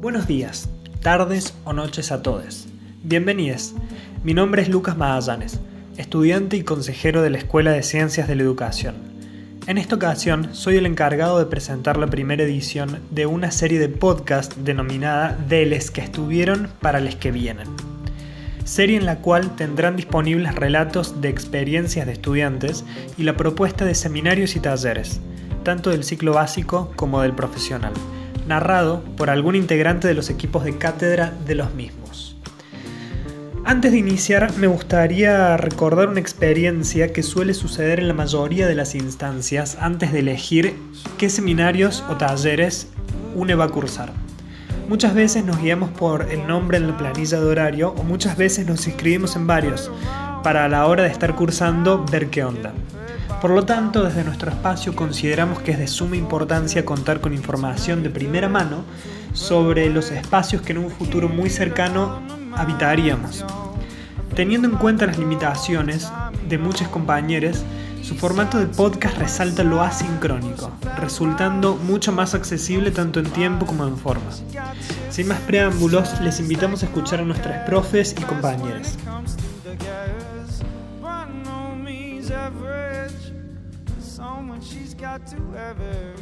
Buenos días, tardes o noches a todos. Bienvenidos. Mi nombre es Lucas Magallanes, estudiante y consejero de la Escuela de Ciencias de la Educación. En esta ocasión soy el encargado de presentar la primera edición de una serie de podcast denominada De les que estuvieron para les que vienen. Serie en la cual tendrán disponibles relatos de experiencias de estudiantes y la propuesta de seminarios y talleres, tanto del ciclo básico como del profesional narrado por algún integrante de los equipos de cátedra de los mismos. Antes de iniciar, me gustaría recordar una experiencia que suele suceder en la mayoría de las instancias antes de elegir qué seminarios o talleres uno va a cursar. Muchas veces nos guiamos por el nombre en la planilla de horario o muchas veces nos inscribimos en varios para a la hora de estar cursando ver qué onda. Por lo tanto, desde nuestro espacio consideramos que es de suma importancia contar con información de primera mano sobre los espacios que en un futuro muy cercano habitaríamos. Teniendo en cuenta las limitaciones de muchos compañeros, su formato de podcast resalta lo asincrónico, resultando mucho más accesible tanto en tiempo como en forma. Sin más preámbulos, les invitamos a escuchar a nuestras profes y compañeros.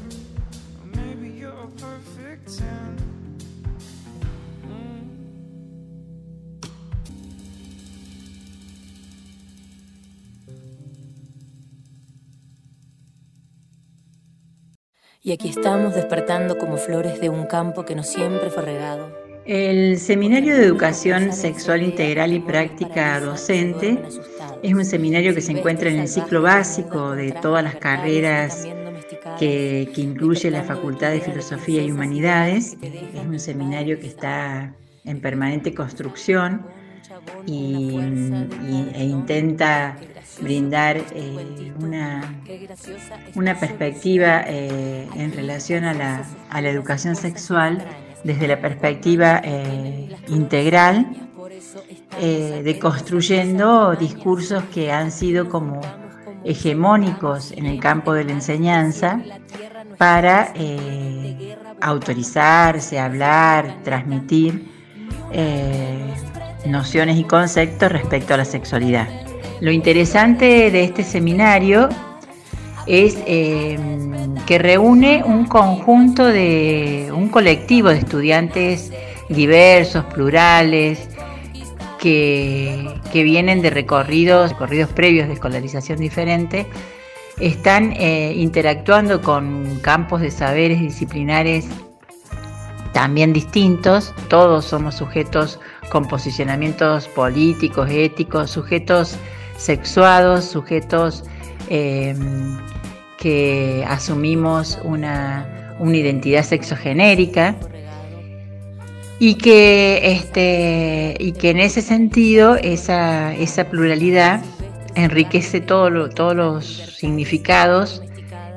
Y aquí estamos despertando como flores de un campo que no siempre fue regado. El Seminario de Educación Sexual Integral y Práctica Docente es un seminario que se encuentra en el ciclo básico de todas las carreras que, incluye la Facultad de Filosofía y Humanidades. Es un seminario que está en permanente construcción y, e intenta brindar eh, una, una, perspectiva eh, en relación a la, a la, educación sexual desde la perspectiva eh, integral, de construyendo discursos que han sido como hegemónicos en el campo de la enseñanza para eh, autorizarse, hablar, transmitir eh, nociones y conceptos respecto a la sexualidad. Lo interesante de este seminario es eh, que reúne un conjunto de, un colectivo de estudiantes diversos, plurales, que, vienen de recorridos, recorridos previos de escolarización diferente, están eh, interactuando con campos de saberes disciplinares también distintos, todos somos sujetos con posicionamientos políticos, éticos, sujetos sexuados, sujetos em, que asumimos una, una identidad sexogenérica y que, este, y que en ese sentido esa, esa pluralidad enriquece todo todos los significados,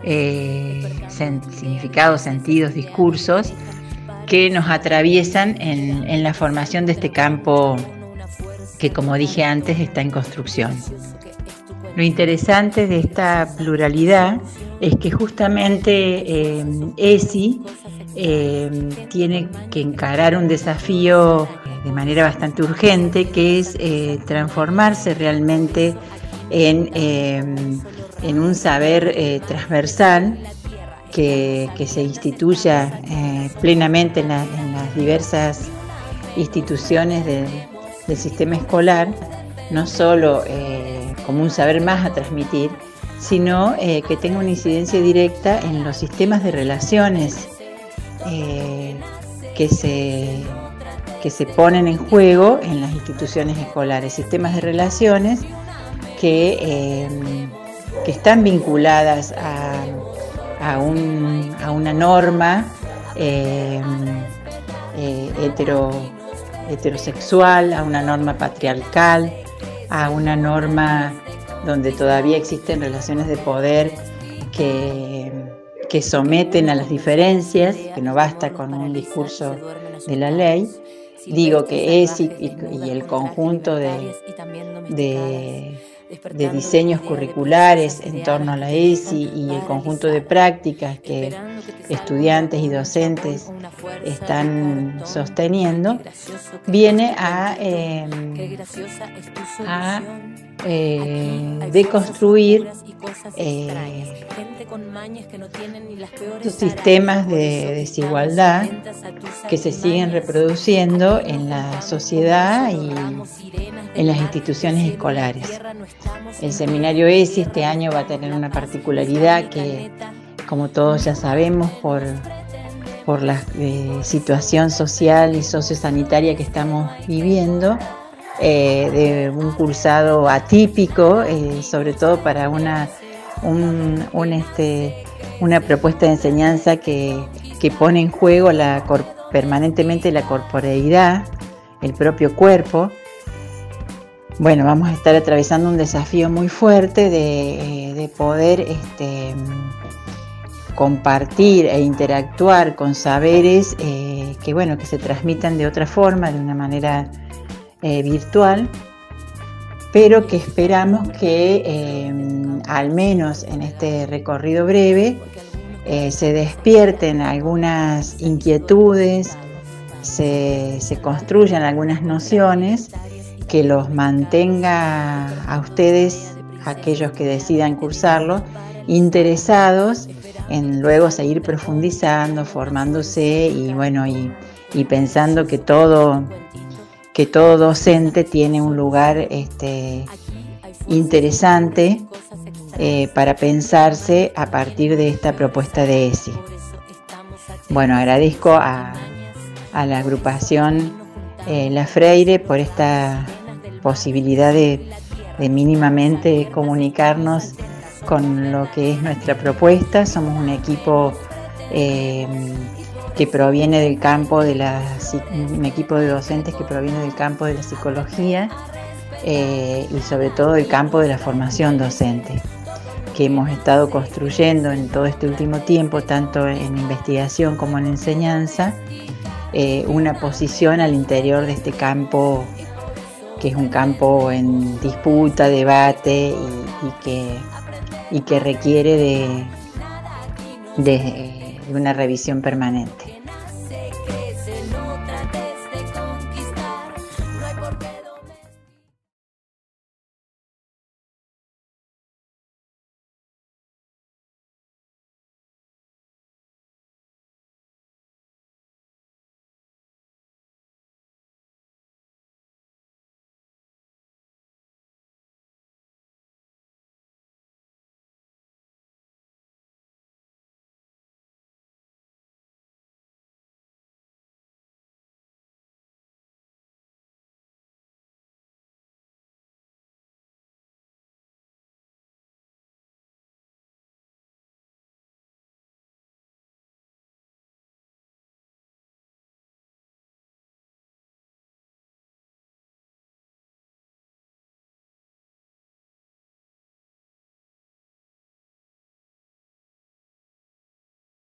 eh, significados, sentidos, discursos que nos atraviesan en, en la formación de este campo que, como dije antes, está en construcción. Lo interesante de esta pluralidad es que justamente eh, ESI eh, tiene que encarar un desafío de manera bastante urgente, que es eh, transformarse realmente en, en un saber transversal que, se instituya plenamente en, las diversas instituciones del sistema escolar, no solo como un saber más a transmitir, sino eh, que tenga una incidencia directa en los sistemas de relaciones eh, que, se, que se ponen en juego en las instituciones escolares, sistemas de relaciones que, eh, que están vinculadas a, a, un, a una norma hetero, heterosexual, a una norma patriarcal, a una norma donde todavía existen relaciones de poder que, que someten a las diferencias, que no basta con un discurso de la ley. Digo que es y, el conjunto de, de, diseños curriculares en torno a la ESI y el conjunto de prácticas que estudiantes y docentes están sosteniendo, viene a, em, eh, deconstruir eh, sistemas de desigualdad que se siguen reproduciendo en la sociedad y en las instituciones escolares. El seminario ESI este año va a tener una particularidad que, como todos ya sabemos, por, por la eh, situación social y sociosanitaria que estamos viviendo, eh, de un cursado atípico, eh, sobre todo para una, un, este, una propuesta de enseñanza que, pone en juego permanentemente la corporeidad, el propio cuerpo, bueno, vamos a estar atravesando un desafío muy fuerte de, eh, poder este, compartir e interactuar con saberes eh, que, bueno, que se transmitan de otra forma, de una manera eh, virtual, pero que esperamos que al menos en este recorrido breve se despierten algunas inquietudes, se, se construyan algunas nociones que los mantenga a ustedes, aquellos que decidan cursarlo, interesados en luego seguir profundizando, formándose y bueno, y, pensando que todo, que todo docente tiene un lugar este, interesante eh, para pensarse a partir de esta propuesta de ESI. Bueno, agradezco a, la agrupación eh, La Freire por esta posibilidad de, mínimamente comunicarnos con lo que es nuestra propuesta. Somos un equipo eh, que proviene del campo de la un equipo de docentes que proviene del campo de la psicología eh, y sobre todo del campo de la formación docente que hemos estado construyendo en todo este último tiempo, tanto en investigación como en enseñanza, eh, una posición al interior de este campo que es un campo en disputa, debate y, que, y que, requiere de, de una revisión permanente.